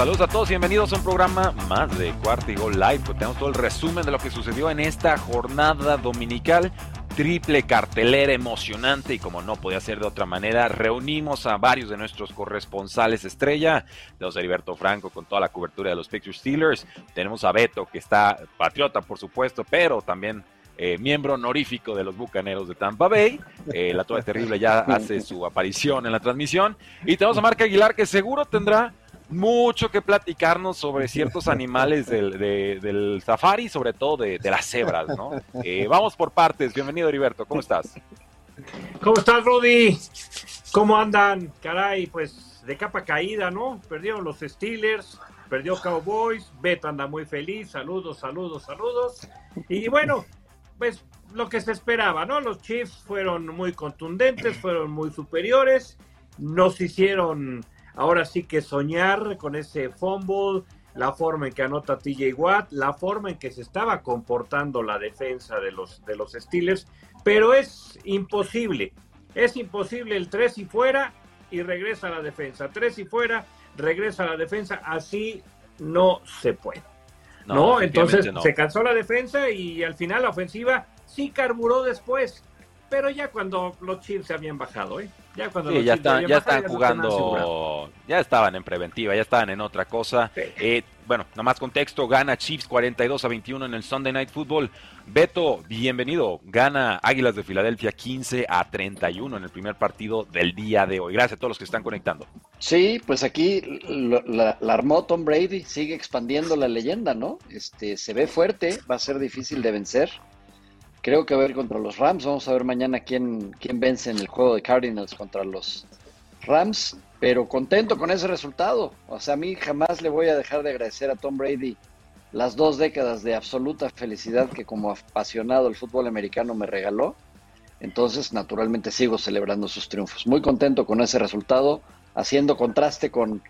Saludos a todos y bienvenidos a un programa más de Cuarto y Gol Live. Pues tenemos todo el resumen de lo que sucedió en esta jornada dominical. Triple cartelera emocionante y como no podía ser de otra manera, reunimos a varios de nuestros corresponsales estrella. Tenemos a Heriberto Franco con toda la cobertura de los Picture Steelers. Tenemos a Beto que está patriota por supuesto, pero también eh, miembro honorífico de los Bucaneros de Tampa Bay. Eh, la Toda Terrible ya hace su aparición en la transmisión. Y tenemos a Marca Aguilar que seguro tendrá mucho que platicarnos sobre ciertos animales del, del safari, sobre todo de, las cebras, ¿no? Eh, vamos por partes. Bienvenido, Heriberto. ¿Cómo estás? ¿Cómo estás, Rudy? ¿Cómo andan? Caray, pues de capa caída, ¿no? Perdieron los Steelers, perdió Cowboys, Beto anda muy feliz. Saludos, saludos, saludos. Y bueno, pues lo que se esperaba, ¿no? Los Chiefs fueron muy contundentes, fueron muy superiores, nos hicieron ahora sí que soñar con ese fumble, la forma en que anota TJ Watt, la forma en que se estaba comportando la defensa de los, de los Steelers, pero es imposible, es imposible el 3 y fuera y regresa a la defensa, 3 y fuera, regresa a la defensa, así no se puede. No, entonces se cansó la defensa y al final la ofensiva sí carburó después, pero ya cuando los Chiefs se habían bajado, ¿eh? Ya cuando ya, están, ya están jugando, ya estaban en preventiva, ya estaban en otra cosa. Eh, bueno, nomás contexto, gana Chiefs 42 a 21 en el Sunday Night Football. Beto, bienvenido. Gana Águilas de Filadelfia 15 a 31 en el primer partido del día de hoy. Gracias a todos los que están conectando. Sí, pues aquí la, la, armó Tom Brady, sigue expandiendo la leyenda, ¿no? Este, se ve fuerte, va a ser difícil de vencer. Creo que va a ir contra los Rams. Vamos a ver mañana quién, quién vence en el juego de Cardinals contra los Rams. Pero contento con ese resultado. O sea, a mí jamás le voy a dejar de agradecer a Tom Brady las dos décadas de absoluta felicidad que como apasionado el fútbol americano me regaló. Entonces, naturalmente sigo celebrando sus triunfos. Muy contento con ese resultado, haciendo contraste con,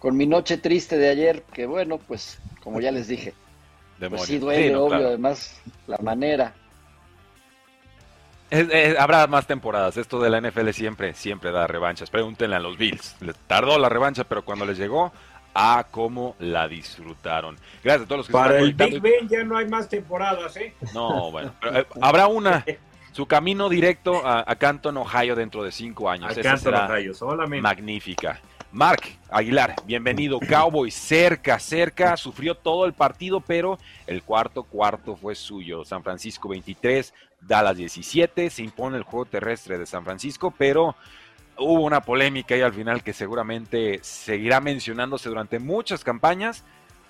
con mi noche triste de ayer, que bueno, pues como ya les dije, pues sí duele, obvio, además la manera habrá más temporadas. Esto de la NFL siempre, siempre da revanchas. Pregúntenle a los Bills. Les tardó la revancha, pero cuando les llegó, a cómo la disfrutaron. Gracias a todos los que Para el Big Ben ya no hay más temporadas, ¿eh? No, bueno. Eh, habrá una. Su camino directo a, Canton, Ohio, dentro de cinco años. A Canton, Ohio, solamente. Magnífica. Mark Aguilar, bienvenido. Cowboy cerca, cerca, sufrió todo el partido, pero el cuarto cuarto fue suyo. San Francisco 23, Dallas 17, se impone el juego terrestre de San Francisco, pero hubo una polémica ahí al final que seguramente seguirá mencionándose durante muchas campañas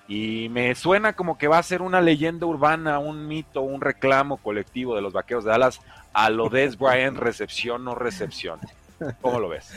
y me suena como que va a ser una leyenda urbana, un mito, un reclamo colectivo de los vaqueros de Dallas a lo de Brian recepción o recepción. ¿Cómo lo ves?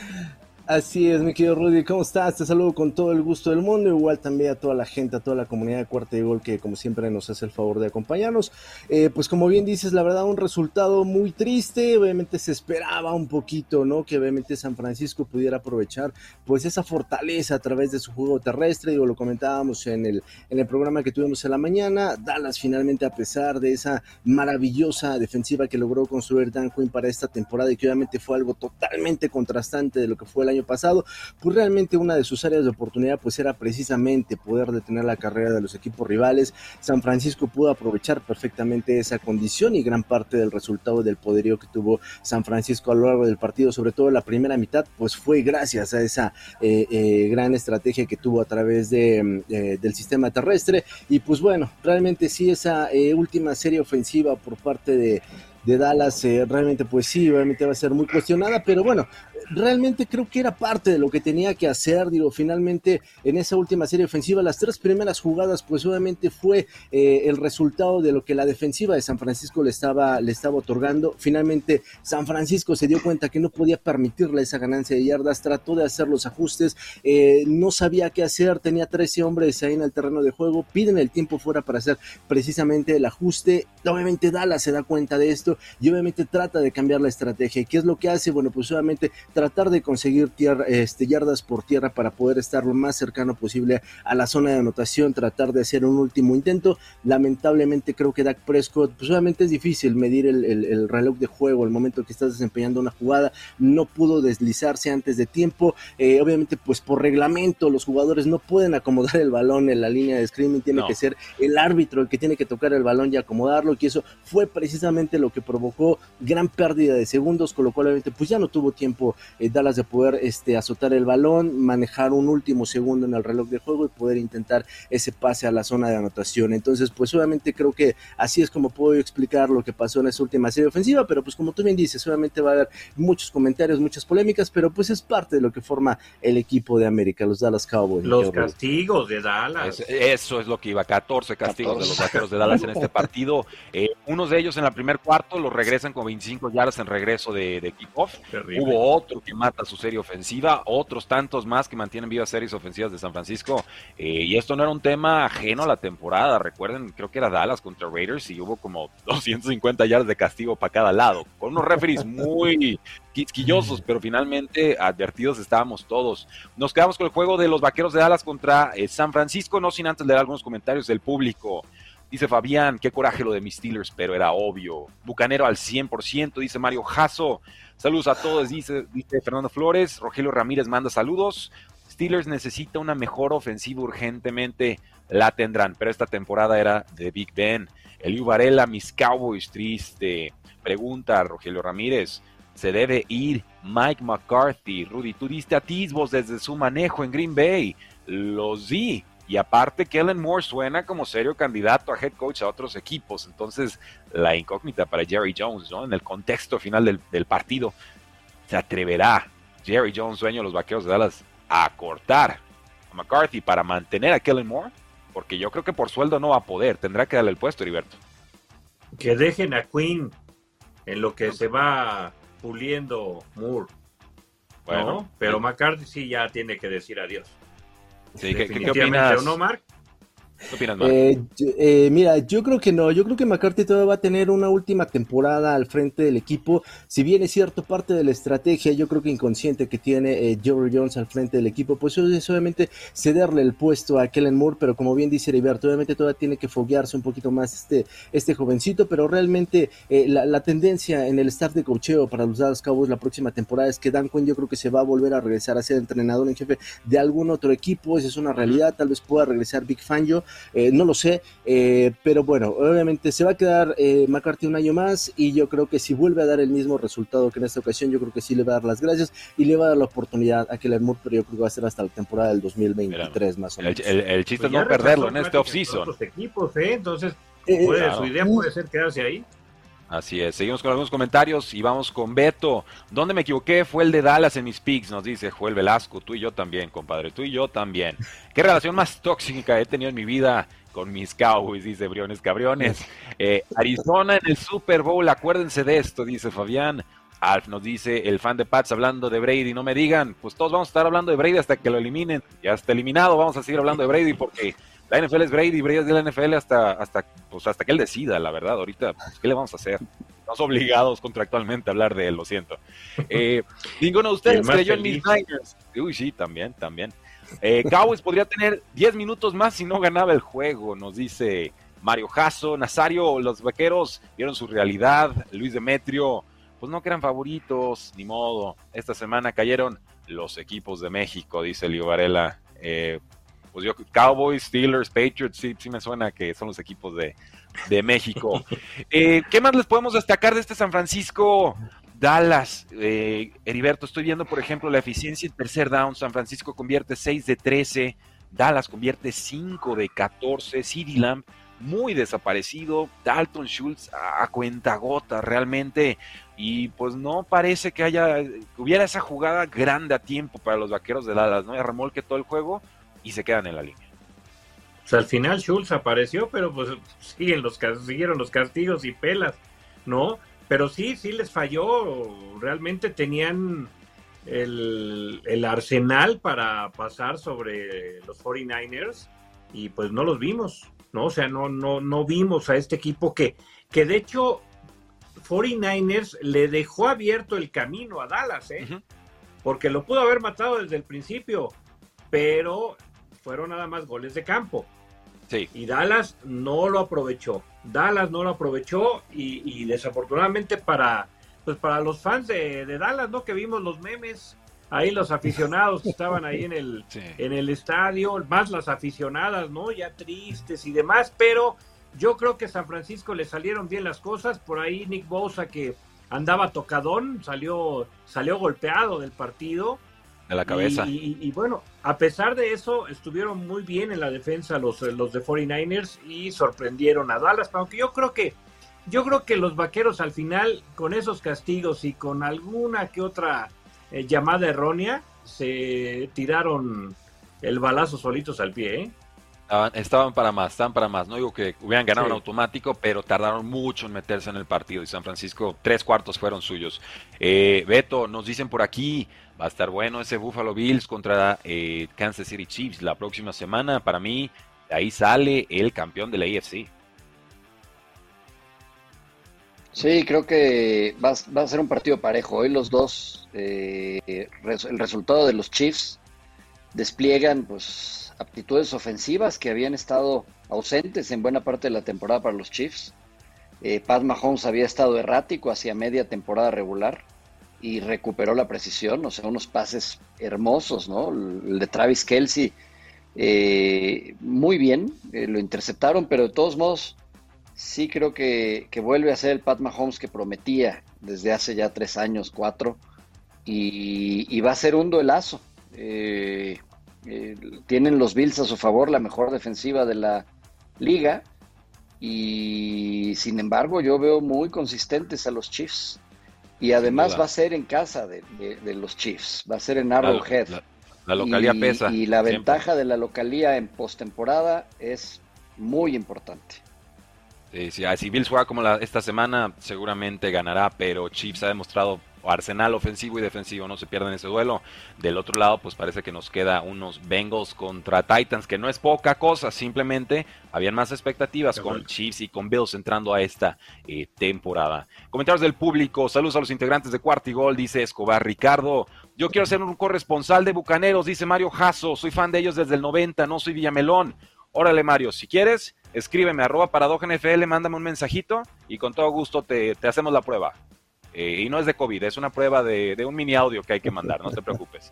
Así es, mi querido Rudy, ¿cómo estás? Te saludo con todo el gusto del mundo, igual también a toda la gente, a toda la comunidad de Cuarta y Gol que como siempre nos hace el favor de acompañarnos. Eh, pues como bien dices, la verdad un resultado muy triste, obviamente se esperaba un poquito, ¿no? Que obviamente San Francisco pudiera aprovechar pues esa fortaleza a través de su juego terrestre, digo, lo comentábamos en el, en el programa que tuvimos en la mañana, Dallas finalmente a pesar de esa maravillosa defensiva que logró construir Dan Quinn para esta temporada y que obviamente fue algo totalmente contrastante de lo que fue el año pasado, pues realmente una de sus áreas de oportunidad pues era precisamente poder detener la carrera de los equipos rivales. San Francisco pudo aprovechar perfectamente esa condición y gran parte del resultado del poderío que tuvo San Francisco a lo largo del partido, sobre todo la primera mitad, pues fue gracias a esa eh, eh, gran estrategia que tuvo a través de, eh, del sistema terrestre y pues bueno, realmente sí esa última serie ofensiva por parte de de Dallas realmente pues sí, obviamente va a ser muy cuestionada, pero bueno, realmente creo que era parte de lo que tenía que hacer, digo, finalmente en esa última serie ofensiva, las tres primeras jugadas, pues obviamente fue eh, el resultado de lo que la defensiva de San Francisco le estaba, le estaba otorgando. Finalmente San Francisco se dio cuenta que no podía permitirle esa ganancia de yardas, trató de hacer los ajustes, eh, no sabía qué hacer, tenía 13 hombres ahí en el terreno de juego, piden el tiempo fuera para hacer precisamente el ajuste. Obviamente Dallas se da cuenta de esto y obviamente trata de cambiar la estrategia. ¿Y qué es lo que hace? Bueno, pues obviamente tratar de conseguir tierra, este, yardas por tierra para poder estar lo más cercano posible a la zona de anotación, tratar de hacer un último intento. Lamentablemente creo que Dak Prescott, pues obviamente es difícil medir el, reloj de juego, el momento que estás desempeñando una jugada, no pudo deslizarse antes de tiempo. Eh, obviamente, pues por reglamento, los jugadores no pueden acomodar el balón en la línea de screaming, tiene que ser el árbitro el que tiene que tocar el balón y acomodarlo, y eso fue precisamente lo que provocó gran pérdida de segundos, con lo cual obviamente pues ya no tuvo tiempo eh, Dallas de poder este, azotar el balón, manejar un último segundo en el reloj de juego y poder intentar ese pase a la zona de anotación. Entonces, pues obviamente creo que así es como puedo explicar lo que pasó en esa última serie ofensiva, pero pues como tú bien dices, obviamente va a haber muchos comentarios, muchas polémicas, pero pues es parte de lo que forma el equipo de América, los Dallas Cowboys. Los castigos de Dallas. eso es lo que iba, 14 castigos de los vaqueros de Dallas en este partido. Eh, unos de ellos en la primer cuarto los regresan con 25 yardas en regreso de, de kickoff. Hubo otro que mata su serie ofensiva, otros tantos más que mantienen vivas series ofensivas de San Francisco. Eh, y esto no era un tema ajeno a la temporada. Recuerden, creo que era Dallas contra Raiders y hubo como 250 yardas de castigo para cada lado, con unos referees muy quisquillosos, pero finalmente advertidos estábamos todos. Nos quedamos con el juego de los Vaqueros de Dallas contra eh, San Francisco, no sin antes leer algunos comentarios del público. Dice Fabián, qué coraje lo de mis Steelers, pero era obvio. Bucanero al 100%, dice Mario Jasso. Saludos a todos, dice, dice Fernando Flores. Rogelio Ramírez manda saludos. Steelers necesita una mejor ofensiva urgentemente. La tendrán, pero esta temporada era de Big Ben. Eliu Varela, mis Cowboys, triste. Pregunta Rogelio Ramírez. Se debe ir Mike McCarthy. Rudy, tú diste atisbos desde su manejo en Green Bay. Los di. Y aparte, Kellen Moore suena como serio candidato a head coach a otros equipos. Entonces, la incógnita para Jerry Jones, ¿no? En el contexto final del, partido, ¿se atreverá Jerry Jones, sueño de los vaqueros de Dallas, a cortar a McCarthy para mantener a Kellen Moore? Porque yo creo que por sueldo no va a poder. Tendrá que darle el puesto, Heriberto. Que dejen a Quinn en lo que se va puliendo Moore. Bueno, pero McCarthy sí ya tiene que decir adiós. Sí, ¿qué, ¿qué, opinas? no, Mark? Eh, eh, mira, yo creo que no, yo creo que McCarthy todavía va a tener una última temporada al frente del equipo, si bien es cierto parte de la estrategia, yo creo que inconsciente que tiene eh, Jerry Jones al frente del equipo, pues es obviamente cederle el puesto a Kellen Moore, pero como bien dice Heriberto, obviamente todavía tiene que foguearse un poquito más este, este jovencito, pero realmente eh, la, tendencia en el staff de cocheo para los Dallas Cowboys la próxima temporada es que Dan Quinn yo creo que se va a volver a regresar a ser entrenador en jefe de algún otro equipo, esa es una realidad, tal vez pueda regresar Big Fangio, eh, no lo sé, eh, pero bueno, obviamente se va a quedar eh, McCarthy un año más y yo creo que si vuelve a dar el mismo resultado que en esta ocasión, yo creo que sí le va a dar las gracias y le va a dar la oportunidad a Kellen Moore, pero yo creo que va a ser hasta la temporada del 2023 más o menos. El, chiste es pues no perderlo en este offseason. equipos, Entonces, su idea puede ser quedarse ahí. Así es, seguimos con algunos comentarios y vamos con Beto. ¿Dónde me equivoqué? Fue el de Dallas en mis picks, nos dice Joel Velasco. Tú y yo también, compadre, tú y yo también. ¿Qué relación más tóxica he tenido en mi vida con mis Cowboys? Dice Briones Cabriones. Eh, Arizona en el Super Bowl, acuérdense de esto, dice Fabián. Alf nos dice el fan de Pats hablando de Brady. No me digan, pues todos vamos a estar hablando de Brady hasta que lo eliminen. Ya está eliminado, vamos a seguir hablando de Brady porque la NFL es Brady, Brady es de la NFL hasta, hasta, pues hasta que él decida, la verdad. Ahorita, pues, ¿qué le vamos a hacer? Estamos obligados contractualmente a hablar de él, lo siento. Eh, ninguno de ustedes creyó en mis Niners. Uy, sí, también, también. Eh, Cowboys podría tener 10 minutos más si no ganaba el juego, nos dice Mario Jasso. Nazario, los vaqueros vieron su realidad. Luis Demetrio, pues no que eran favoritos, ni modo. Esta semana cayeron los equipos de México, dice Leo Varela. Eh, pues yo, Cowboys, Steelers, Patriots, sí, sí me suena que son los equipos de, México. Eh, ¿Qué más les podemos destacar de este San Francisco? Dallas, eh, Heriberto, estoy viendo, por ejemplo, la eficiencia en tercer down. San Francisco convierte 6 de 13, Dallas convierte 5 de 14, CD Lamb muy desaparecido, Dalton Schultz a, cuenta gota realmente, y pues no parece que haya, hubiera esa jugada grande a tiempo para los vaqueros de Dallas, ¿no? Y remolque todo el juego y se quedan en la línea. O sea, al final Schultz apareció, pero pues siguen los, siguieron los castigos y pelas, ¿no? Pero sí, sí les falló. Realmente tenían el, el arsenal para pasar sobre los 49ers y pues no los vimos, ¿no? O sea, no, no, no vimos a este equipo que, que de hecho 49ers le dejó abierto el camino a Dallas, ¿eh? Porque lo pudo haber matado desde el principio, pero fueron nada más goles de campo. Sí. Y Dallas no lo aprovechó. Dallas no lo aprovechó y, desafortunadamente para, pues para los fans de, Dallas, ¿no? Que vimos los memes, ahí los aficionados que estaban ahí en el, en el estadio, más las aficionadas, ¿no? Ya tristes y demás, pero yo creo que San Francisco le salieron bien las cosas. Por ahí Nick Bosa que andaba tocadón, salió, salió golpeado del partido. De la cabeza. Y, bueno, a pesar de eso, estuvieron muy bien en la defensa los, los de 49ers y sorprendieron a Dallas. Aunque yo creo que, yo creo que los vaqueros al final, con esos castigos y con alguna que otra eh, llamada errónea, se tiraron el balazo solitos al pie, ¿eh? Estaban, para más, estaban para más. No digo que hubieran ganado en automático, pero tardaron mucho en meterse en el partido. Y San Francisco, tres cuartos fueron suyos. Eh, Beto, nos dicen por aquí, va a estar bueno ese Buffalo Bills contra eh, Kansas City Chiefs la próxima semana. Para mí, ahí sale el campeón de la AFC. Sí, creo que va, a ser un partido parejo. Hoy los dos, eh, el resultado de los Chiefs despliegan pues aptitudes ofensivas que habían estado ausentes en buena parte de la temporada para los Chiefs. Eh, Pat Mahomes había estado errático hacia media temporada regular y recuperó la precisión, o sea, unos pases hermosos, ¿no? El de Travis Kelsey, eh, muy bien, eh, lo interceptaron, pero de todos modos, sí creo que, vuelve a ser el Pat Mahomes que prometía desde hace ya tres años, cuatro, y, va a ser un duelazo. Eh, eh, tienen los Bills a su favor la mejor defensiva de la liga y sin embargo yo veo muy consistentes a los Chiefs y además va a ser en casa de, los Chiefs, va a ser en Arrowhead. La, localía pesa. Y la ventaja de la localía en postemporada es muy importante. si Bills juega como la, esta semana, seguramente ganará, pero Chiefs ha demostrado arsenal ofensivo y defensivo, no se pierdan ese duelo. Del otro lado, pues parece que nos queda unos Bengals contra Titans, que no es poca cosa, simplemente habían más expectativas con Chiefs y con Bills entrando a esta eh, temporada. Comentarios del público, saludos a los integrantes de Cuartigol, dice Escobar Ricardo. Yo quiero ser un corresponsal de Bucaneros, dice Mario Jasso, soy fan de ellos desde el 90, no soy Villamelón. Órale Mario, si quieres, escríbeme arroba NFL, mándame un mensajito y con todo gusto te hacemos la prueba. Eh, y no es de COVID, es una prueba de, un mini audio que hay que mandar, no te preocupes.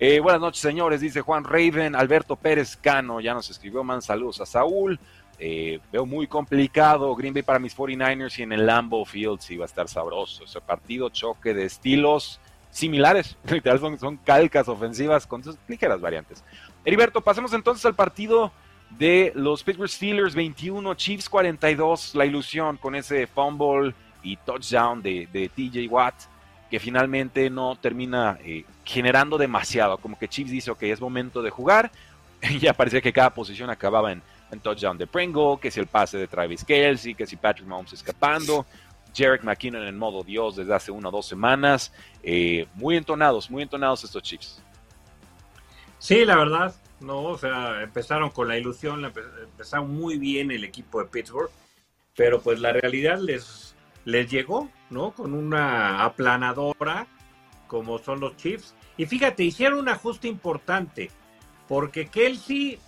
Eh, buenas noches, señores, dice Juan Raven, Alberto Pérez Cano, ya nos escribió, man, saludos a Saúl. Eh, veo muy complicado Green Bay para mis 49ers y en el Lambeau Field sí va a estar sabroso. Ese partido, choque de estilos similares, literal son, son calcas ofensivas con sus ligeras variantes. Heriberto, pasemos entonces al partido de los Pittsburgh Steelers 21, Chiefs 42, la ilusión con ese fumble y touchdown de, TJ Watt, que finalmente no termina eh, generando demasiado. Como que Chiefs dice, ok, es momento de jugar. Y ya parecía que cada posición acababa en, touchdown de Pringle, que si el pase de Travis Kelsey, que si Patrick Mahomes escapando. Jarek McKinnon en modo Dios desde hace una o dos semanas. Eh, muy entonados, muy entonados estos Chiefs. Sí, la verdad, no, o sea, empezaron con la ilusión, empezaron muy bien el equipo de Pittsburgh, pero pues la realidad les les llegó, ¿no? Con una aplanadora como son los Chiefs. Y fíjate, hicieron un ajuste importante, porque Kelsey,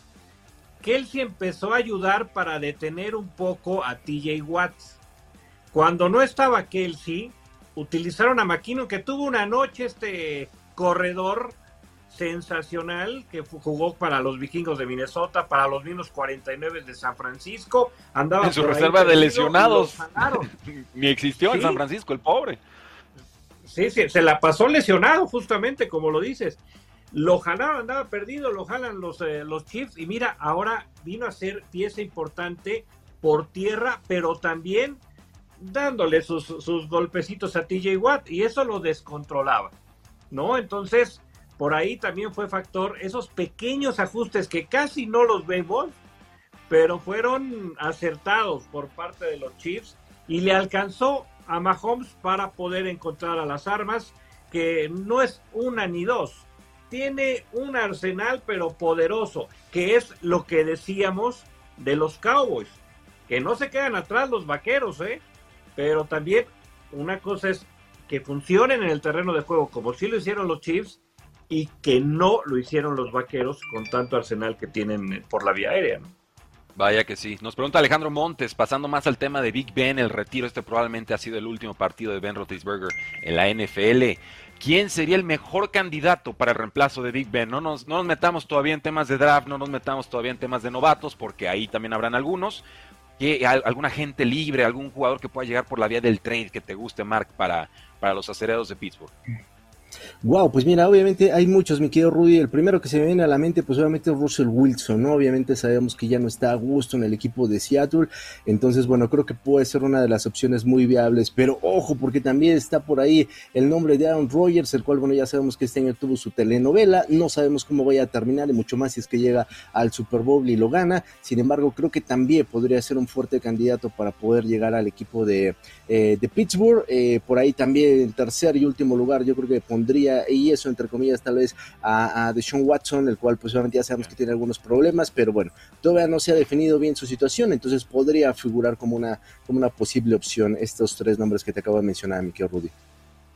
Kelsey empezó a ayudar para detener un poco a TJ Watts. Cuando no estaba Kelsey, utilizaron a McKinnon, que tuvo una noche este corredor sensacional que jugó para los vikingos de Minnesota, para los mismos 49 de San Francisco. Andaba en su reserva de lesionados. Ni existió en San Francisco, el pobre. Sí, sí, se la pasó lesionado, justamente, como lo dices. Lo jalaron, andaba perdido, lo jalan los, eh, los Chiefs. Y mira, ahora vino a ser pieza importante por tierra, pero también dándole sus, sus golpecitos a TJ Watt y eso lo descontrolaba, ¿no? Entonces, por ahí también fue factor esos pequeños ajustes que casi no los vemos, pero fueron acertados por parte de los Chiefs y le alcanzó a Mahomes para poder encontrar a las armas, que no es una ni dos, tiene un arsenal pero poderoso, que es lo que decíamos de los Cowboys, que no se quedan atrás los vaqueros, ¿eh? Pero también una cosa es que funcionen en el terreno de juego como sí lo hicieron los Chiefs y que no lo hicieron los vaqueros con tanto arsenal que tienen por la vía aérea. ¿no? Vaya que sí. Nos pregunta Alejandro Montes, pasando más al tema de Big Ben, el retiro, este probablemente ha sido el último partido de Ben Roethlisberger en la NFL. ¿Quién sería el mejor candidato para el reemplazo de Big Ben? No nos, no nos metamos todavía en temas de draft, no nos metamos todavía en temas de novatos, porque ahí también habrán algunos. Que, alguna gente libre, algún jugador que pueda llegar por la vía del trade que te guste, Mark, para, para los acerados de Pittsburgh. Wow, pues mira, obviamente hay muchos, mi querido Rudy. El primero que se me viene a la mente, pues obviamente es Russell Wilson, ¿no? Obviamente sabemos que ya no está a gusto en el equipo de Seattle. Entonces, bueno, creo que puede ser una de las opciones muy viables. Pero ojo, porque también está por ahí el nombre de Aaron Rodgers, el cual, bueno, ya sabemos que este año tuvo su telenovela. No sabemos cómo vaya a terminar, y mucho más si es que llega al Super Bowl y lo gana. Sin embargo, creo que también podría ser un fuerte candidato para poder llegar al equipo de, eh, de Pittsburgh. Eh, por ahí también en tercer y último lugar, yo creo que pondría, y eso entre comillas, tal vez a, a Deshaun Watson, el cual pues obviamente ya sabemos que tiene algunos problemas, pero bueno, todavía no se ha definido bien su situación, entonces podría figurar como una, como una posible opción estos tres nombres que te acabo de mencionar, mi querido Rudy.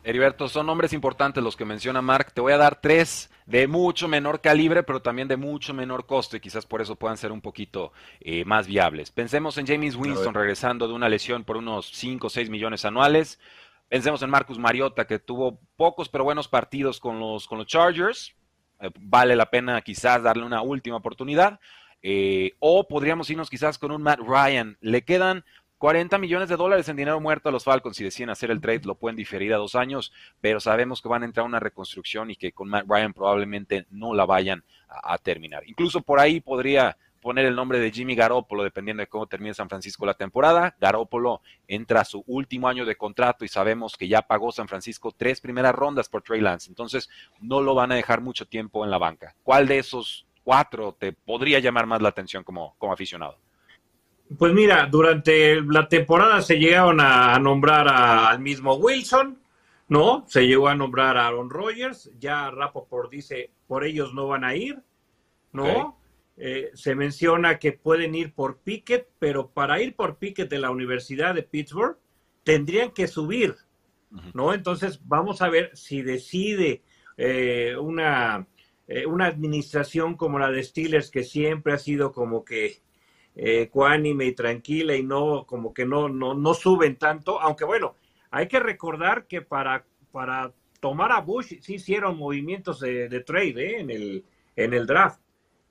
Heriberto, son nombres importantes los que menciona Mark. Te voy a dar tres de mucho menor calibre, pero también de mucho menor costo, y quizás por eso puedan ser un poquito eh, más viables. Pensemos en James Winston regresando de una lesión por unos 5 o 6 millones anuales. Pensemos en Marcus Mariota, que tuvo pocos pero buenos partidos con los, con los Chargers. Eh, vale la pena quizás darle una última oportunidad. Eh, o podríamos irnos quizás con un Matt Ryan. Le quedan 40 millones de dólares en dinero muerto a los Falcons. Si deciden hacer el trade, lo pueden diferir a dos años, pero sabemos que van a entrar a una reconstrucción y que con Matt Ryan probablemente no la vayan a, a terminar. Incluso por ahí podría poner el nombre de Jimmy Garoppolo, dependiendo de cómo termine San Francisco la temporada. Garoppolo entra a su último año de contrato y sabemos que ya pagó San Francisco tres primeras rondas por Trey Lance, entonces no lo van a dejar mucho tiempo en la banca. ¿Cuál de esos cuatro te podría llamar más la atención como, como aficionado? Pues mira, durante la temporada se llegaron a, nombrar a, al mismo Wilson, ¿no? Se llegó a nombrar a Aaron Rodgers, ya Rappaport dice, por ellos no van a ir, ¿no? Okay. Eh, se menciona que pueden ir por Pickett, pero para ir por Pickett de la Universidad de Pittsburgh tendrían que subir, ¿no? Entonces vamos a ver si decide eh, una, eh, una administración como la de Steelers, que siempre ha sido como que eh, cuánime y tranquila y no, como que no, no, no suben tanto, aunque bueno, hay que recordar que para, para tomar a Bush sí hicieron movimientos de, de trade en, el, en el draft.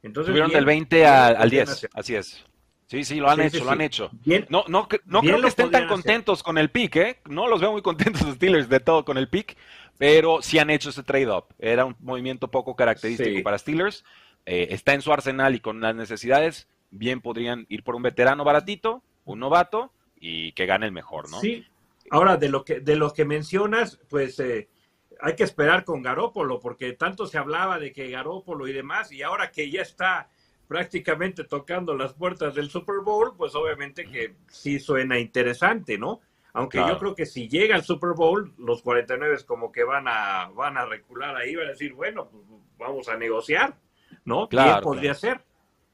Entonces, Subieron bien, del 20 al, al 10, así es. Sí, sí, lo han sí, hecho, sí, lo han hecho. Bien, no no, no creo que estén tan contentos hacer. con el pick, ¿eh? No los veo muy contentos los Steelers de todo con el pick, pero sí han hecho ese trade-up. Era un movimiento poco característico para Steelers. Eh, está en su arsenal y con las necesidades, bien podrían ir por un veterano baratito, un novato y que gane el mejor, ¿no? Sí. Ahora, de lo que, de lo que mencionas, pues eh, hay que esperar con Garópolo, porque tanto se hablaba de que Garópolo y demás, y ahora que ya está prácticamente tocando las puertas del Super Bowl, pues obviamente que sí suena interesante, ¿no? Aunque claro. yo creo que si llega al Super Bowl, los 49 como que van a, van a recular ahí, van a decir, bueno, pues vamos a negociar, ¿no? Claro, ¿Quién podría claro. ser?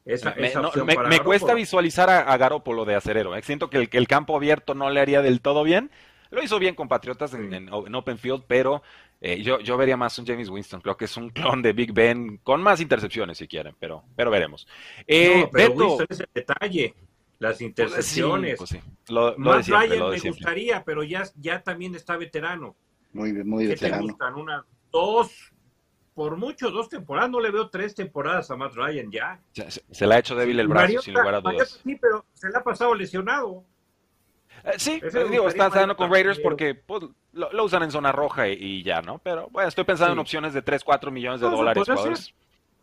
Esa, me, esa no, me, me cuesta visualizar a, a Garópolo de acerero. ¿eh? Siento que el, que el, campo abierto no le haría del todo bien. Lo hizo bien con Patriotas en, en, en Open Field, pero eh, yo, yo vería más un James Winston. Creo que es un clon de Big Ben con más intercepciones si quieren, pero, pero veremos. Eh, no, pero Beto, Winston es el detalle. Las intercepciones. Pues sí, pues sí. Lo, lo más siempre, Ryan lo me gustaría, pero ya, ya también está veterano. Muy, muy ¿Qué veterano. te gustan? Una, dos, por mucho, dos temporadas. No le veo tres temporadas a Matt Ryan ya. Se, se le ha hecho débil el brazo, Mariota, sin lugar a dudas. Mariota sí, pero se le ha pasado lesionado. Eh, sí, me digo, está más con Raiders porque pues, lo, lo usan en zona roja y, y ya, ¿no? Pero bueno, estoy pensando en opciones de 3, 4 millones de No, dólares podría ser.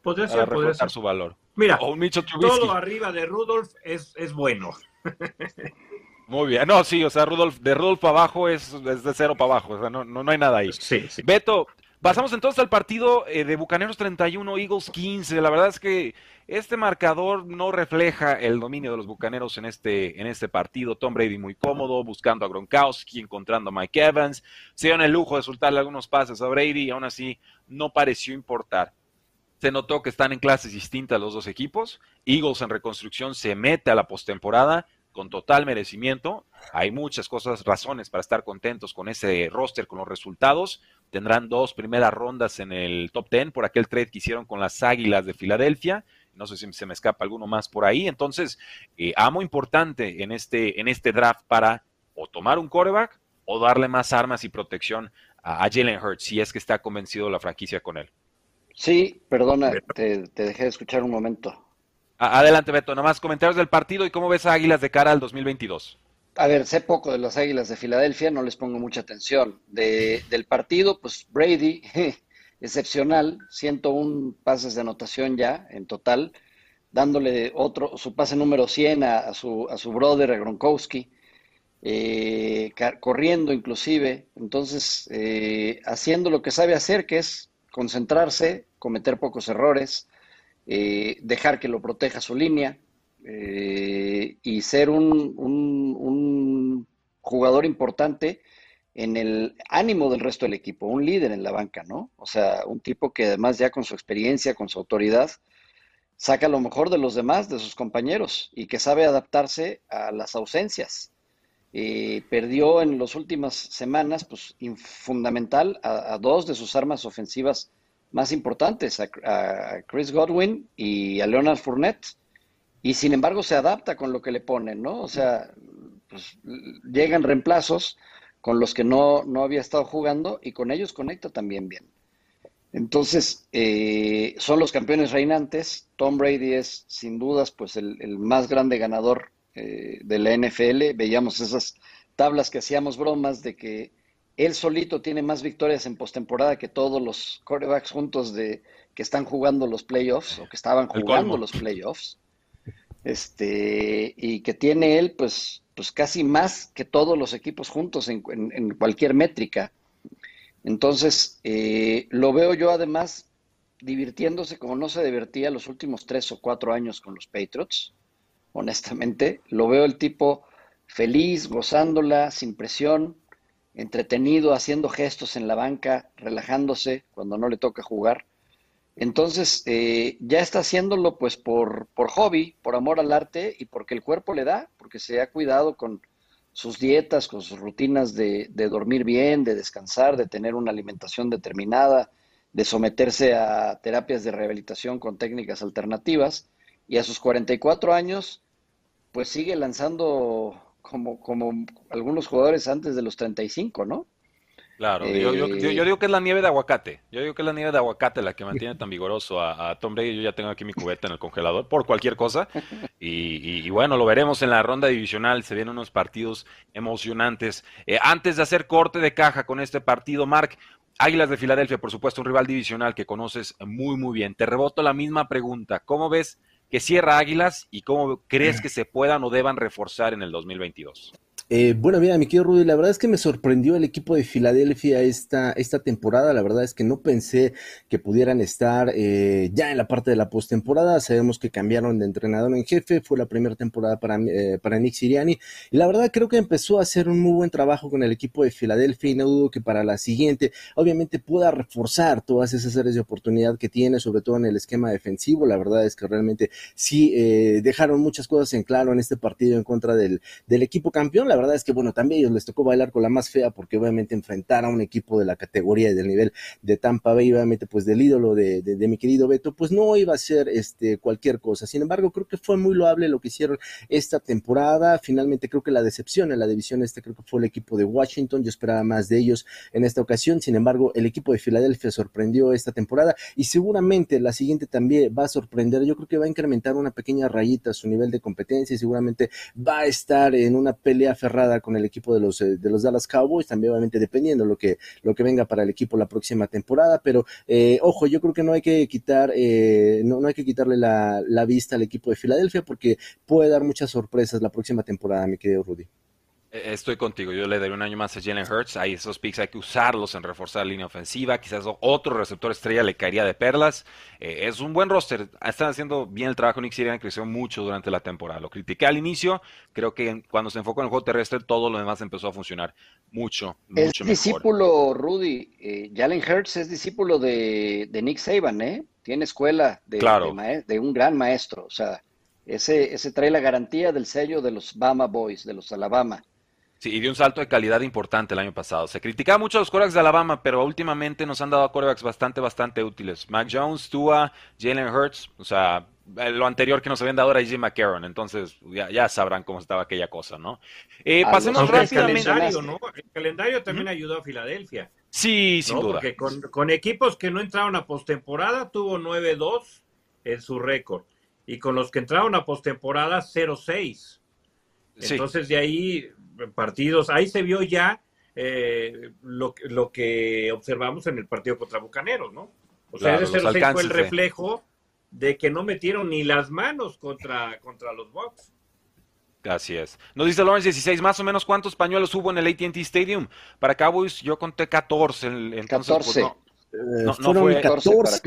Podría para ser, podría reforzar ser. su valor. Mira, O un todo arriba de Rudolph es, es bueno. Muy bien, no, sí, o sea, Rudolf, de Rudolf para abajo es, de cero para abajo, o sea, no, no, hay nada ahí. Sí, sí. Beto, pasamos entonces al partido eh, de Bucaneros 31, Eagles 15. La verdad es que este marcador no refleja el dominio de los Bucaneros en este, en este partido. Tom Brady muy cómodo, buscando a Gronkowski, encontrando a Mike Evans. Se dieron el lujo de soltarle algunos pases a Brady y aún así no pareció importar. Se notó que están en clases distintas los dos equipos. Eagles en reconstrucción se mete a la postemporada con total merecimiento. Hay muchas cosas, razones para estar contentos con ese roster, con los resultados. Tendrán dos primeras rondas en el top ten por aquel trade que hicieron con las Águilas de Filadelfia. No sé si se me escapa alguno más por ahí. Entonces, eh, amo importante en este, en este draft para o tomar un quarterback o darle más armas y protección a, a Jalen Hurts, si es que está convencido la franquicia con él. Sí, perdona, te, dejé de escuchar un momento. Adelante, Beto. Nada más comentarios del partido y cómo ves a Águilas de cara al 2022. A ver, sé poco de las Águilas de Filadelfia, no les pongo mucha atención. De, del partido, pues Brady, excepcional, 101 pases de anotación ya en total, dándole otro, su pase número 100 a, su, a su brother, a Gronkowski, eh, corriendo inclusive, entonces eh, haciendo lo que sabe hacer, que es concentrarse, cometer pocos errores, eh, dejar que lo proteja su línea eh, y ser un, jugador importante en el ánimo del resto del equipo, un líder en la banca, ¿no? O sea, un tipo que además ya con su experiencia, con su autoridad, saca lo mejor de los demás, de sus compañeros, y que sabe adaptarse a las ausencias. Eh, perdió en las últimas semanas, pues fundamental, a, dos de sus armas ofensivas más importantes, a, Chris Godwin y a Leonard Fournette, y sin embargo se adapta con lo que le ponen, ¿no? O sea, pues, llegan reemplazos con los que no, no había estado jugando y con ellos conecta también bien. Entonces, eh, son los campeones reinantes. Tom Brady es, sin dudas, pues el, el más grande ganador eh, de la NFL, veíamos esas tablas que hacíamos bromas de que él solito tiene más victorias en postemporada que todos los quarterbacks juntos de que están jugando los playoffs o que estaban jugando los playoffs. Este, y que tiene él, pues, pues casi más que todos los equipos juntos en, cualquier métrica. Entonces, eh, lo veo yo además divirtiéndose como no se divertía los últimos tres o cuatro años con los Patriots honestamente. Lo veo el tipo feliz, gozándola, sin presión, entretenido, haciendo gestos en la banca, relajándose cuando no le toca jugar. Entonces, eh, ya está haciéndolo pues por, por hobby, por amor al arte y porque el cuerpo le da, porque se ha cuidado con sus dietas, con sus rutinas de, de dormir bien, de descansar, de tener una alimentación determinada, de someterse a terapias de rehabilitación con técnicas alternativas. Y a sus 44 años, pues sigue lanzando como, como algunos jugadores antes de los 35, ¿no? Claro, yo, digo que es la nieve de aguacate. Yo digo que es la nieve de aguacate la que mantiene tan vigoroso a, Tom Brady. Yo ya tengo aquí mi cubeta en el congelador por cualquier cosa. Y, bueno, lo veremos en la ronda divisional. Se vienen unos partidos emocionantes. Eh, antes de hacer corte de caja con este partido, Mark, Águilas de Filadelfia, por supuesto, un rival divisional que conoces muy, muy bien. Te reboto la misma pregunta. ¿Cómo ves que cierra Águilas y cómo crees que se puedan o deban reforzar en el 2022? Eh, bueno, mira, mi querido Rudy, la verdad es que me sorprendió el equipo de Filadelfia esta, esta temporada. La verdad es que no pensé que pudieran estar eh, ya en la parte de la postemporada. Sabemos que cambiaron de entrenador en jefe. Fue la primera temporada para, eh, para Nick Siriani. Y la verdad creo que empezó a hacer un muy buen trabajo con el equipo de Filadelfia y no dudo que para la siguiente, obviamente, pueda reforzar todas esas áreas de oportunidad que tiene, sobre todo en el esquema defensivo. La verdad es que realmente sí dejaron muchas cosas en claro en este partido en contra del, del equipo campeón. La verdad es que, bueno, también ellos les tocó bailar con la más fea porque obviamente enfrentar a un equipo de la categoría y del nivel de Tampa Bay, obviamente pues del ídolo de, de, mi querido Beto, pues no iba a ser este, cualquier cosa. Sin embargo, creo que fue muy loable lo que hicieron esta temporada. Finalmente creo que la decepción en la división este creo que fue el equipo de Washington. Yo esperaba más de ellos en esta ocasión. Sin embargo, el equipo de Filadelfia sorprendió esta temporada y seguramente la siguiente también va a sorprender. Yo creo que va a incrementar una pequeña rayita su nivel de competencia y seguramente va a estar en una pelea con el equipo de los, eh, de los Dallas Cowboys, también obviamente dependiendo lo que, lo que venga para el equipo la próxima temporada, pero eh, ojo, yo creo que no hay que quitar, eh, no, no hay que quitarle la, la vista al equipo de Filadelfia porque puede dar muchas sorpresas la próxima temporada, mi querido Rudy. Eh, estoy contigo, yo le daré un año más a Jalen Hurts. Hay esos picks, hay que usarlos en reforzar la línea ofensiva. Quizás otro receptor estrella le caería de perlas. Eh, es un buen roster. Están haciendo bien el trabajo. Nick Sirianni creció mucho durante la temporada. Lo critiqué al inicio. Creo que cuando se enfocó en el juego terrestre, todo lo demás empezó a funcionar mucho, mucho es discípulo, Rudy. Eh, Jalen Hurts es discípulo de, Nick Saban, ¿eh? Tiene escuela de, de, un gran maestro. O sea, ese, ese trae la garantía del sello de los Bama Boys, de los Alabama. Sí, y dio un salto de calidad importante el año pasado. Se criticaba mucho a los corebacks de Alabama, pero últimamente nos han dado corebacks bastante, bastante útiles. Mac Jones, Tua, Jalen Hurts, o sea, lo anterior que nos habían dado era Jim McCarron, entonces ya, sabrán cómo estaba aquella cosa, ¿no? Eh, pasemos rápidamente. El calendario, ¿no? El calendario también ayudó a Filadelfia. Sí, sin duda. Porque con, equipos que no entraron a postemporada tuvo 9-2 en su récord. Y con los que entraron a postemporada, 0-6. Entonces de ahí partidos, ahí se vio ya eh, lo, lo, que observamos en el partido contra Bucaneros, ¿no? O sea, ese fue el reflejo de que no metieron ni las manos contra, contra los Bucks. Así es. Nos dice Lawrence 16, más o menos cuántos pañuelos hubo en el AT&T Stadium. Para Cowboys yo conté 14. Entonces, 14. Pues, no, eh, fueron 14,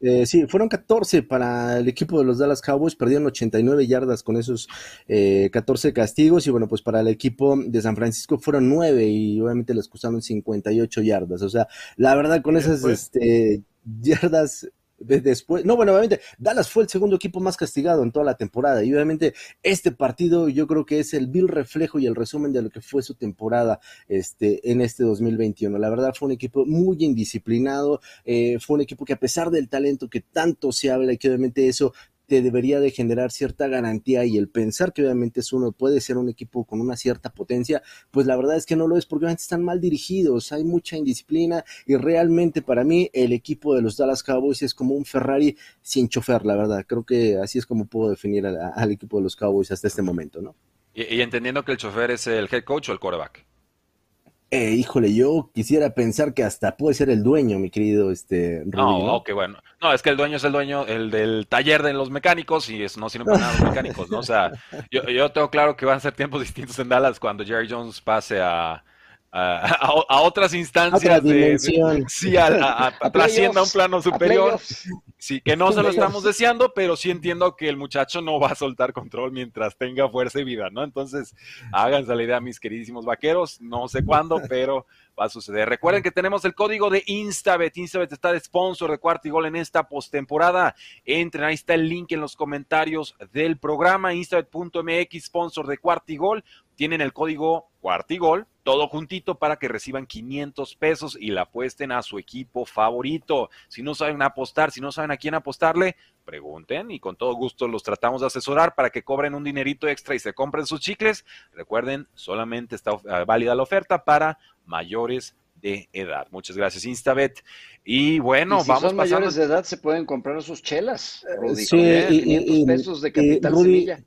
eh, sí, fueron 14 para el equipo de los Dallas Cowboys, perdieron 89 yardas con esos 14 eh, castigos y bueno, pues para el equipo de San Francisco fueron 9 y obviamente les costaron 58 yardas, o sea, la verdad con esas este, yardas después, no, bueno, obviamente Dallas fue el segundo equipo más castigado en toda la temporada y obviamente este partido yo creo que es el vil reflejo y el resumen de lo que fue su temporada este, en este 2021. La verdad fue un equipo muy indisciplinado, eh, fue un equipo que a pesar del talento que tanto se habla y que obviamente eso te debería de generar cierta garantía y el pensar que obviamente es uno puede ser un equipo con una cierta potencia, pues la verdad es que no lo es porque obviamente están mal dirigidos, hay mucha indisciplina y realmente para mí el equipo de los Dallas Cowboys es como un Ferrari sin chofer, la verdad. Creo que así es como puedo definir al, equipo de los Cowboys hasta este momento, ¿no? Y, y entendiendo que el chofer es el head coach o el quarterback. Eh, híjole, yo quisiera pensar que hasta puede ser el dueño, mi querido este No, ok, bueno. No, es que el dueño es el dueño, el del taller de los mecánicos y eso no sirve para nada los mecánicos, ¿no? O sea, yo, yo tengo claro que van a ser tiempos distintos en Dallas cuando Jerry Jones pase a, a, otras instancias. de, sí, a, trascienda a un plano superior. Sí, que no se lo estamos deseando, pero sí entiendo que el muchacho no va a soltar control mientras tenga fuerza y vida, ¿no? Entonces, háganse la idea, mis queridísimos vaqueros. No sé cuándo, pero va a suceder. Recuerden que tenemos el código de Instabet. Instabet está de sponsor de Cuarto y Gol en esta postemporada. Entren, ahí está el link en los comentarios del programa. Instabet.mx, sponsor de Cuarto y Gol. Tienen el código Cuartigol, todo juntito para que reciban 500 pesos y la apuesten a su equipo favorito. Si no saben apostar, si no saben a quién apostarle, pregunten y con todo gusto los tratamos de asesorar para que cobren un dinerito extra y se compren sus chicles. Recuerden, solamente está eh, válida la oferta para mayores de edad. Muchas gracias, Instabet. Y bueno, si Son mayores de edad, se pueden comprar sus chelas. sí, y, pesos de capital semilla.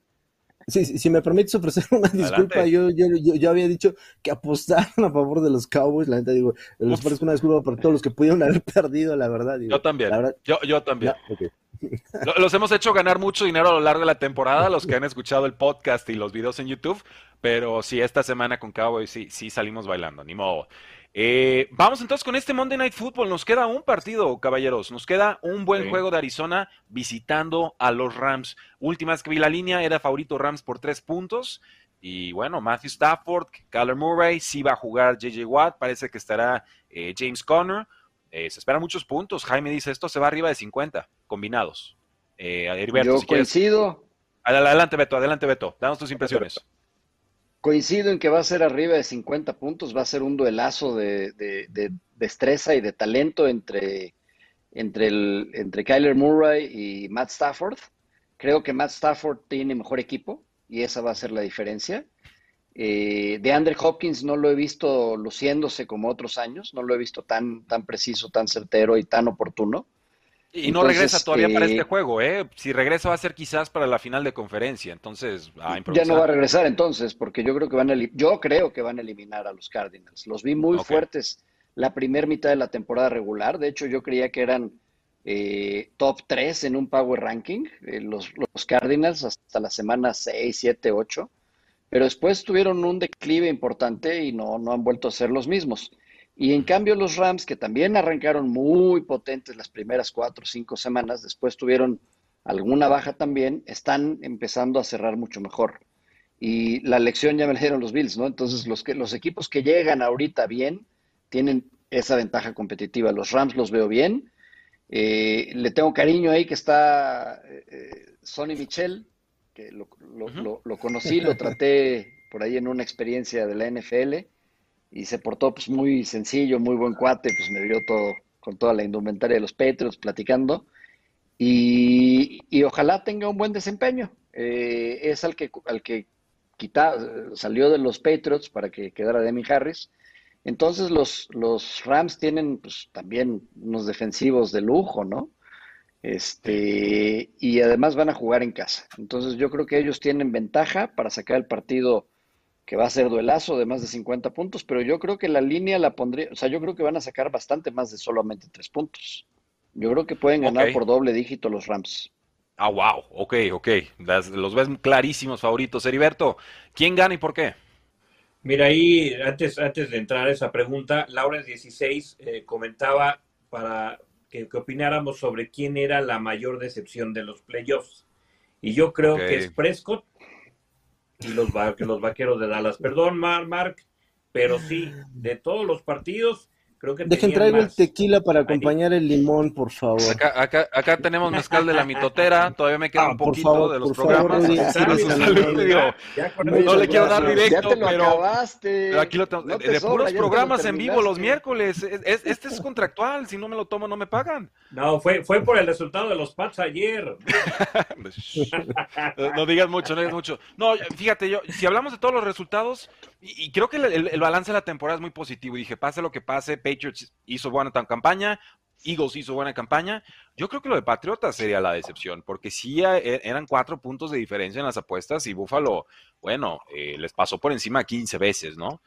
Sí, si me permites ofrecer una disculpa, yo, yo, yo, había dicho que apostaron a favor de los Cowboys, la neta digo, les ofrezco una disculpa para todos los que pudieron haber perdido, la verdad. yo también, yo, yo también. Los hemos hecho ganar mucho dinero a lo largo de la temporada, los que han escuchado el podcast y los videos en YouTube, pero sí, esta semana con Cowboys sí, sí salimos bailando, ni modo. Eh, vamos entonces con este Monday Night Football. Nos queda un partido, caballeros. Nos queda un buen juego de Arizona visitando a los Rams. Última vez que vi la línea, era favorito Rams por tres puntos. Y bueno, Matthew Stafford, Kyler Murray, sí va a jugar JJ Watt. Parece que estará eh, James Conner. Eh, se esperan muchos puntos. Jaime dice: esto se va arriba de 50 combinados. Heriberto, Yo coincido. Adelante, Beto, adelante, Beto. Danos tus impresiones. Coincido en que va a ser arriba de 50 puntos, va a ser un duelazo de, destreza y de talento entre, entre, el, entre Kyler Murray y Matt Stafford. Creo que Matt Stafford tiene mejor equipo y esa va a ser la diferencia. Eh, de Andre Hopkins no lo he visto luciéndose como otros años, no lo he visto tan, tan preciso, tan certero y tan oportuno. Y no regresa todavía para este eh, juego, ¿eh? Si regresa va a ser quizás para la final de conferencia, entonces Ya no va a regresar entonces, porque yo creo que van a yo creo que van a eliminar a los Cardinals. Los vi muy fuertes la primera mitad de la temporada regular. De hecho, yo creía que eran eh, top 3 en un Power Ranking, eh, los, los, Cardinals hasta la semana 6, 7, 8. Pero después tuvieron un declive importante y no, no han vuelto a ser los mismos. Y en cambio los Rams, que también arrancaron muy potentes las primeras cuatro o cinco semanas, después tuvieron alguna baja también, están empezando a cerrar mucho mejor. Y la lección ya me la dieron los Bills, ¿no? Entonces los, que, los equipos que llegan ahorita bien tienen esa ventaja competitiva. Los Rams los veo bien. Eh, le tengo cariño ahí que está eh, Sonny Michel, que lo, lo, conocí, lo traté por ahí en una experiencia de la NFL y se portó pues muy sencillo, muy buen cuate, pues me vio todo con toda la indumentaria de los Patriots platicando y, ojalá tenga un buen desempeño. Eh, es al que, al que quita, salió de los Patriots para que quedara Demi Harris. Entonces los, los Rams tienen pues, también unos defensivos de lujo, ¿no? Este, y además van a jugar en casa. Entonces yo creo que ellos tienen ventaja para sacar el partido que va a ser duelazo de más de 50 puntos, pero yo creo que la línea la pondría, o sea, yo creo que van a sacar bastante más de solamente tres puntos. Yo creo que pueden ganar por doble dígito los Rams. Ah, wow, ok, ok. los ves clarísimos favoritos. Heriberto, ¿quién gana y por qué? Mira, ahí, antes, antes de entrar a esa pregunta, Laura 16 eh, comentaba para que, opináramos sobre quién era la mayor decepción de los playoffs. Y yo creo que es Prescott y los, los vaqueros de Dallas. Perdón, Mar, Mark, pero sí, de todos los partidos, Creo que Dejen traer el tequila para acompañor el limón, por favor. Acá, acá, acá tenemos mezcal de la mitotera, todavía me queda ah, un poquito de los programas. no le quiero dar directo, pero, aquí lo tengo. de, puros programas en vivo los miércoles. este es contractual, si no me lo tomo no me pagan. No, fue, fue por el resultado de los Pats ayer. no, digas mucho, no digas mucho. No, fíjate, yo, si hablamos de todos los resultados, y, creo que el, el, balance de la temporada es muy positivo. Y dije, pase lo que pase, Patriots hizo buena campaña, Eagles hizo buena campaña. Yo creo que lo de Patriotas sería la decepción, porque sí e, eran cuatro puntos de diferencia en las apuestas y Buffalo, bueno, eh, les pasó por encima 15 veces, ¿no?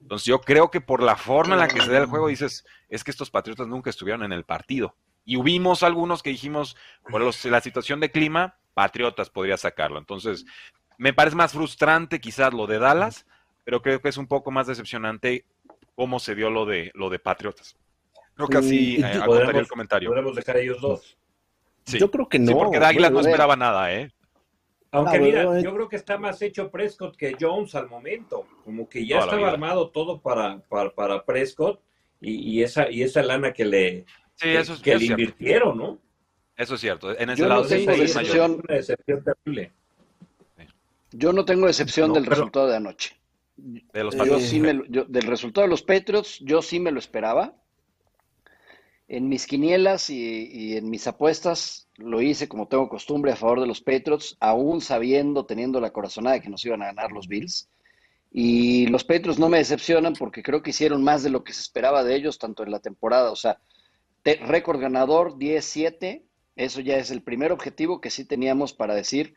Entonces yo creo que por la forma en la que se da el juego dices, es que estos Patriotas nunca estuvieron en el partido. Y hubimos algunos que dijimos, por la situación de clima, Patriotas podría sacarlo. Entonces, me parece más frustrante quizás lo de Dallas pero creo que es un poco más decepcionante cómo se dio lo de lo de Patriotas. Creo que así eh, agotaría el comentario. Podemos dejar a ellos dos. Yo creo que no. Sí, porque Águilas no esperaba nada, ¿eh? Aunque mira, yo creo que está más hecho Prescott que Jones al momento. Como que ya estaba armado todo para, para, Prescott y, esa, y esa lana que le, que, le invirtieron, ¿no? Eso es cierto. En ese lado sí, decepción, una decepción terrible. Yo no tengo decepción del resultado de anoche. De los del resultado de los Patriots, yo sí me lo esperaba. En mis quinielas y, en mis apuestas lo hice como tengo costumbre a favor de los Patriots, aún sabiendo, teniendo la corazonada de que nos iban a ganar los Bills. Y los Patriots no me decepcionan porque creo que hicieron más de lo que se esperaba de ellos, tanto en la temporada, o sea, récord ganador 10-7, eso ya es el primer objetivo que sí teníamos para decir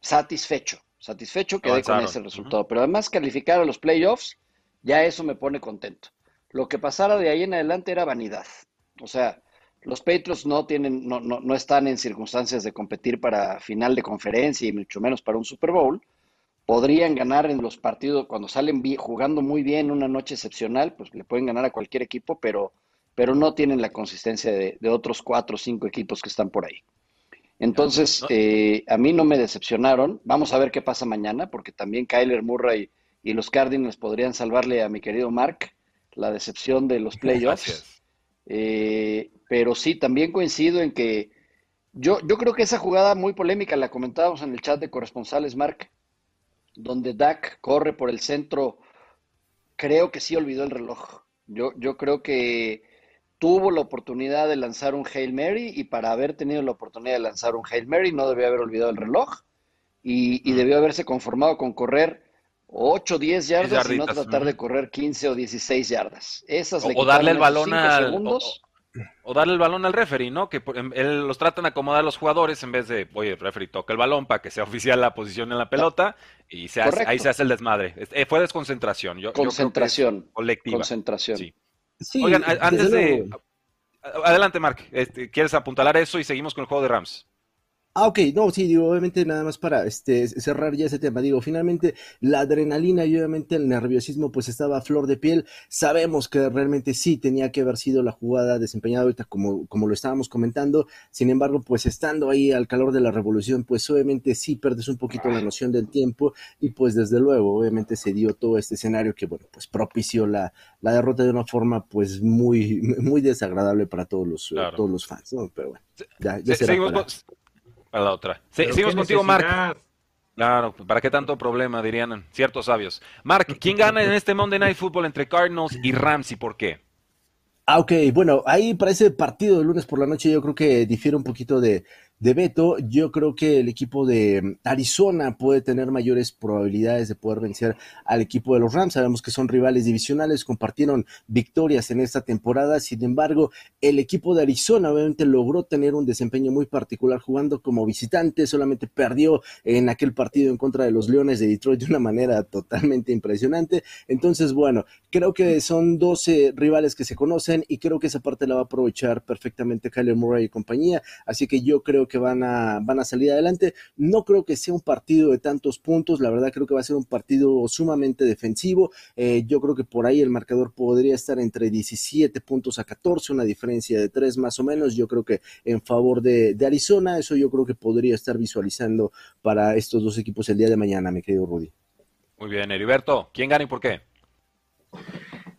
satisfecho satisfecho quedé con ese resultado. Pero además calificar a los playoffs, ya eso me pone contento. Lo que pasara de ahí en adelante era vanidad. O sea, los Patriots no tienen, no, no, no están en circunstancias de competir para final de conferencia y mucho menos para un Super Bowl. Podrían ganar en los partidos cuando salen jugando muy bien una noche excepcional, pues le pueden ganar a cualquier equipo, pero, pero no tienen la consistencia de, de otros cuatro o cinco equipos que están por ahí. Entonces, eh, a mí no me decepcionaron. Vamos a ver qué pasa mañana, porque también Kyler Murray y los Cardinals podrían salvarle a mi querido Mark la decepción de los playoffs. Eh, pero sí, también coincido en que yo, yo creo que esa jugada muy polémica la comentábamos en el chat de corresponsales, Mark, donde Dak corre por el centro, creo que sí olvidó el reloj. Yo, yo creo que tuvo la oportunidad de lanzar un Hail Mary y para haber tenido la oportunidad de lanzar un Hail Mary no debió haber olvidado el reloj y, debió haberse conformado con correr 8 o 10 yardas y no tratar de correr 15 o 16 yardas. Esas o, darle el balón al o, darle el balón al referee, ¿no? Que él los tratan de acomodar a los jugadores en vez de, oye, el referee toca el balón para que sea oficial la posición en la pelota y se ahí se hace el desmadre. Eh, fue desconcentración. Yo, concentración. colectiva. Concentración. Sí. Oigan, antes de... Adelante, Mark. Este, ¿Quieres apuntalar eso y seguimos con el juego de Rams? Ah, ok, no, sí, digo, obviamente nada más para este, cerrar ya ese tema, digo, finalmente la adrenalina y obviamente el nerviosismo pues estaba a flor de piel, sabemos que realmente sí tenía que haber sido la jugada desempeñada ahorita como, como lo estábamos comentando, sin embargo pues estando ahí al calor de la revolución pues obviamente sí perdes un poquito la noción del tiempo y pues desde luego obviamente se dio todo este escenario que bueno pues propició la, la derrota de una forma pues muy, muy desagradable para todos los, todos los fans, ¿no? Pero bueno, ya, ya será a la otra. seguimos contigo, Mark. Claro, ¿para qué tanto problema, dirían ciertos sabios? Mark, ¿quién gana en este Monday Night Football entre Cardinals y Rams y por qué? Ah, ok, bueno, ahí para ese partido de lunes por la noche yo creo que difiere un poquito de, de Beto, yo creo que el equipo de mm, Arizona puede tener mayores probabilidades de poder vencer al equipo de los Rams. Sabemos que son rivales divisionales, compartieron victorias en esta temporada. Sin embargo, el equipo de Arizona obviamente logró tener un desempeño muy particular jugando como visitante. Solamente perdió en aquel partido en contra de los Leones de Detroit de una manera totalmente impresionante. Entonces, bueno, creo que son 12 rivales que se conocen y creo que esa parte la va a aprovechar perfectamente Kyler Murray y compañía. Así que yo creo que van a, van a salir adelante. No creo que sea un partido de tantos puntos, la verdad creo que va a ser un partido sumamente defensivo. Eh, yo creo que por ahí el marcador podría estar entre 17 puntos a 14, una diferencia de 3 más o menos. Yo creo que en favor de, de Arizona, eso yo creo que podría estar visualizando para estos dos equipos el día de mañana, mi querido Rudy. Muy bien, Heriberto, ¿quién gana y por qué?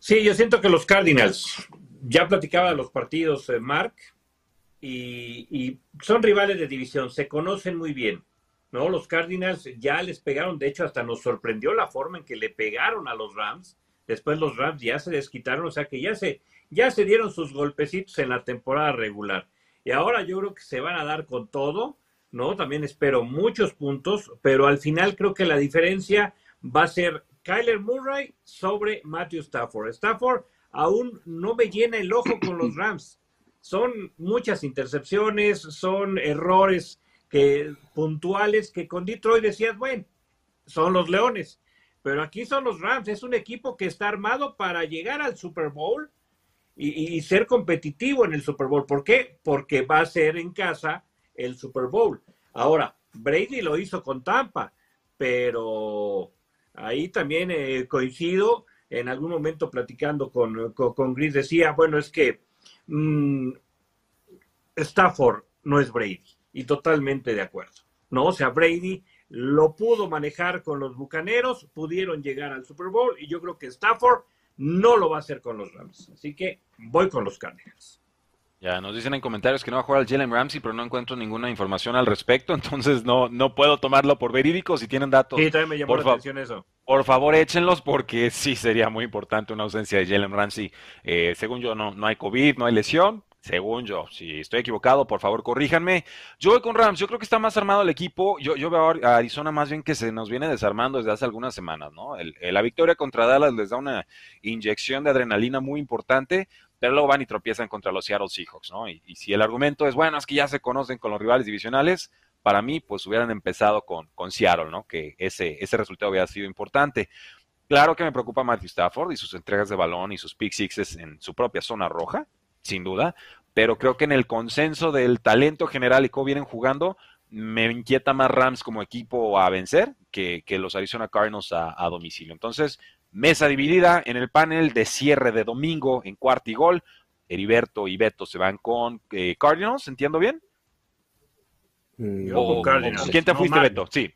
Sí, yo siento que los Cardinals, ya platicaba de los partidos, eh, Mark, y, son rivales de división, se conocen muy bien. ¿no? Los Cardinals ya les pegaron, de hecho hasta nos sorprendió la forma en que le pegaron a los Rams. Después los Rams ya se desquitaron, o sea que ya se, ya se dieron sus golpecitos en la temporada regular. Y ahora yo creo que se van a dar con todo, ¿no? También espero muchos puntos, pero al final creo que la diferencia va a ser Kyler Murray sobre Matthew Stafford. Stafford aún no me llena el ojo con los Rams son muchas intercepciones, son errores que, puntuales que con Detroit decías, bueno, son los Leones, pero aquí son los Rams, es un equipo que está armado para llegar al Super Bowl y, ser competitivo en el Super Bowl. ¿Por qué? Porque va a ser en casa el Super Bowl. Ahora, Brady lo hizo con Tampa, pero ahí también eh, coincido, en algún momento platicando con, con, con Gris decía, bueno, es que Mm, Stafford no es Brady. Y totalmente de acuerdo. ¿No? O sea, Brady lo pudo manejar con los Bucaneros, pudieron llegar al Super Bowl y yo creo que Stafford no lo va a hacer con los Rams. Así que voy con los Cardinals. Ya, nos dicen en comentarios que no va a jugar al Jalen Ramsey, pero no encuentro ninguna información al respecto, entonces no, no puedo tomarlo por verídico. Si tienen datos, sí, también me llamó la atención eso. Por favor, échenlos porque sí sería muy importante una ausencia de Jalen Ramsey. Eh, según yo, no, no hay COVID, no hay lesión. Según yo, si estoy equivocado, por favor, corríjanme. Yo voy con Rams, yo creo que está más armado el equipo. Yo, yo veo a Arizona más bien que se nos viene desarmando desde hace algunas semanas, ¿no? la victoria contra Dallas les da una inyección de adrenalina muy importante pero luego van y tropiezan contra los Seattle Seahawks, ¿no? Y, si el argumento es, bueno, es que ya se conocen con los rivales divisionales, para mí, pues hubieran empezado con, con Seattle, ¿no? Que ese, ese resultado hubiera sido importante. Claro que me preocupa Matthew Stafford y sus entregas de balón y sus pick sixes en su propia zona roja, sin duda, pero creo que en el consenso del talento general y cómo vienen jugando, me inquieta más Rams como equipo a vencer que, los Arizona Cardinals a, a domicilio. Entonces, Mesa dividida en el panel de cierre de domingo en cuarto y gol. Heriberto y Beto se van con eh, Cardinals, ¿entiendo bien? Mm, Cardinals. ¿Quién te fuiste, Beto? Sí.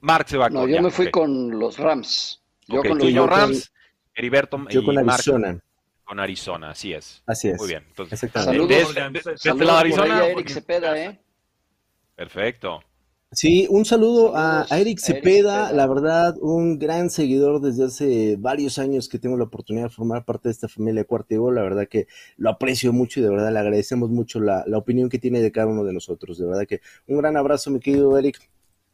Mark se va con. No, yo me fui con los Rams. Yo con los Rams. Heriberto yo con Arizona. con Arizona, así es. Así es. Muy bien. Entonces, Saludos, de, de, de, Arizona. Eric Cepeda, ¿eh? Perfecto. Sí, un saludo a, Eric Cepeda, la verdad, un gran seguidor desde hace varios años que tengo la oportunidad de formar parte de esta familia Cuarto Gol, la verdad que lo aprecio mucho y de verdad le agradecemos mucho la, la, opinión que tiene de cada uno de nosotros, de verdad que un gran abrazo mi querido Eric,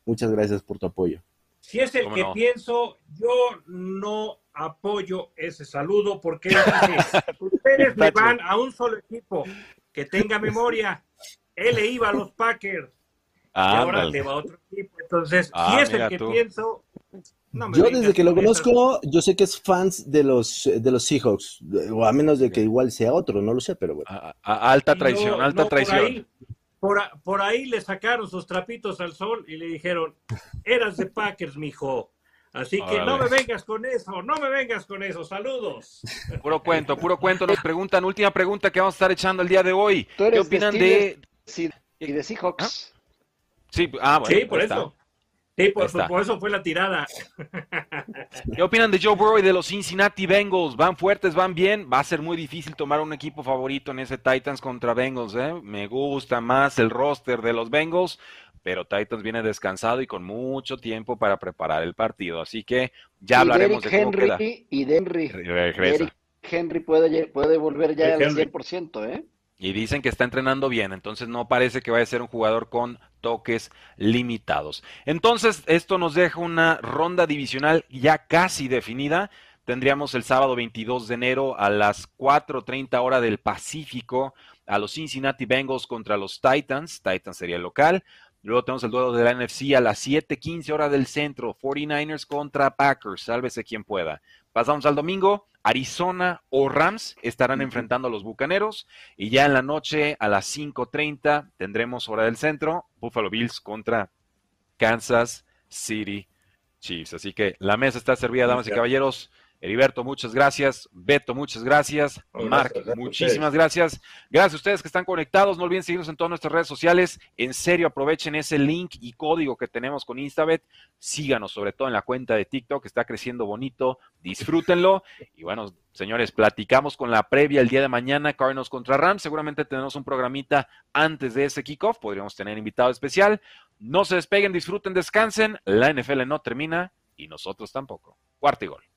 muchas gracias por tu apoyo. Si es el que pienso, yo no apoyo ese saludo porque ustedes me van a un solo equipo que tenga memoria, él le iba a los Packers y ahora te va otro equipo. Entonces, si ah, es el que pienso. yo desde que lo conozco, yo sé que es fans de los de los Seahawks, o a menos de que igual sea otro, no lo sé, pero bueno. alta traición, alta traición. por, por ahí le sacaron sus trapitos al sol y le dijeron, eras de Packers, mijo. Así que no me vengas con eso, no me vengas con eso. Saludos. Puro cuento, puro cuento. Nos preguntan, última pregunta que vamos a estar echando el día de hoy. ¿Qué opinan de, y de Seahawks? ¿Ah? Sí, ah, bueno, sí, por eso. Sí, por, eso fue la tirada. ¿Qué opinan de Joe Burrow y de los Cincinnati Bengals? ¿Van fuertes, van bien? Va a ser muy difícil tomar un equipo favorito en ese Titans contra Bengals. ¿eh? Me gusta más el roster de los Bengals, pero Titans viene descansado y con mucho tiempo para preparar el partido. Así que ya hablaremos de cómo Henry Y Denry. Henry puede, puede volver ya al 100%, ¿eh? Y dicen que está entrenando bien, entonces no parece que vaya a ser un jugador con toques limitados. Entonces, esto nos deja una ronda divisional ya casi definida. Tendríamos el sábado 22 de enero a las 4.30 hora del Pacífico a los Cincinnati Bengals contra los Titans. Titans sería el local. Luego tenemos el duelo de la NFC a las 7:15 hora del centro, 49ers contra Packers, sálvese quien pueda. Pasamos al domingo, Arizona o Rams estarán enfrentando a los Bucaneros y ya en la noche a las 5:30 tendremos hora del centro, Buffalo Bills contra Kansas City Chiefs. Así que la mesa está servida, damas y caballeros. Heriberto, muchas gracias. Beto, muchas gracias. Mark, muchísimas gracias. Gracias a ustedes que están conectados. No olviden seguirnos en todas nuestras redes sociales. En serio, aprovechen ese link y código que tenemos con Instabet. Síganos, sobre todo en la cuenta de TikTok, que está creciendo bonito. Disfrútenlo. Y bueno, señores, platicamos con la previa el día de mañana, Cardinals contra Rams. Seguramente tenemos un programita antes de ese kickoff. Podríamos tener invitado especial. No se despeguen, disfruten, descansen. La NFL no termina y nosotros tampoco. Cuarto y gol.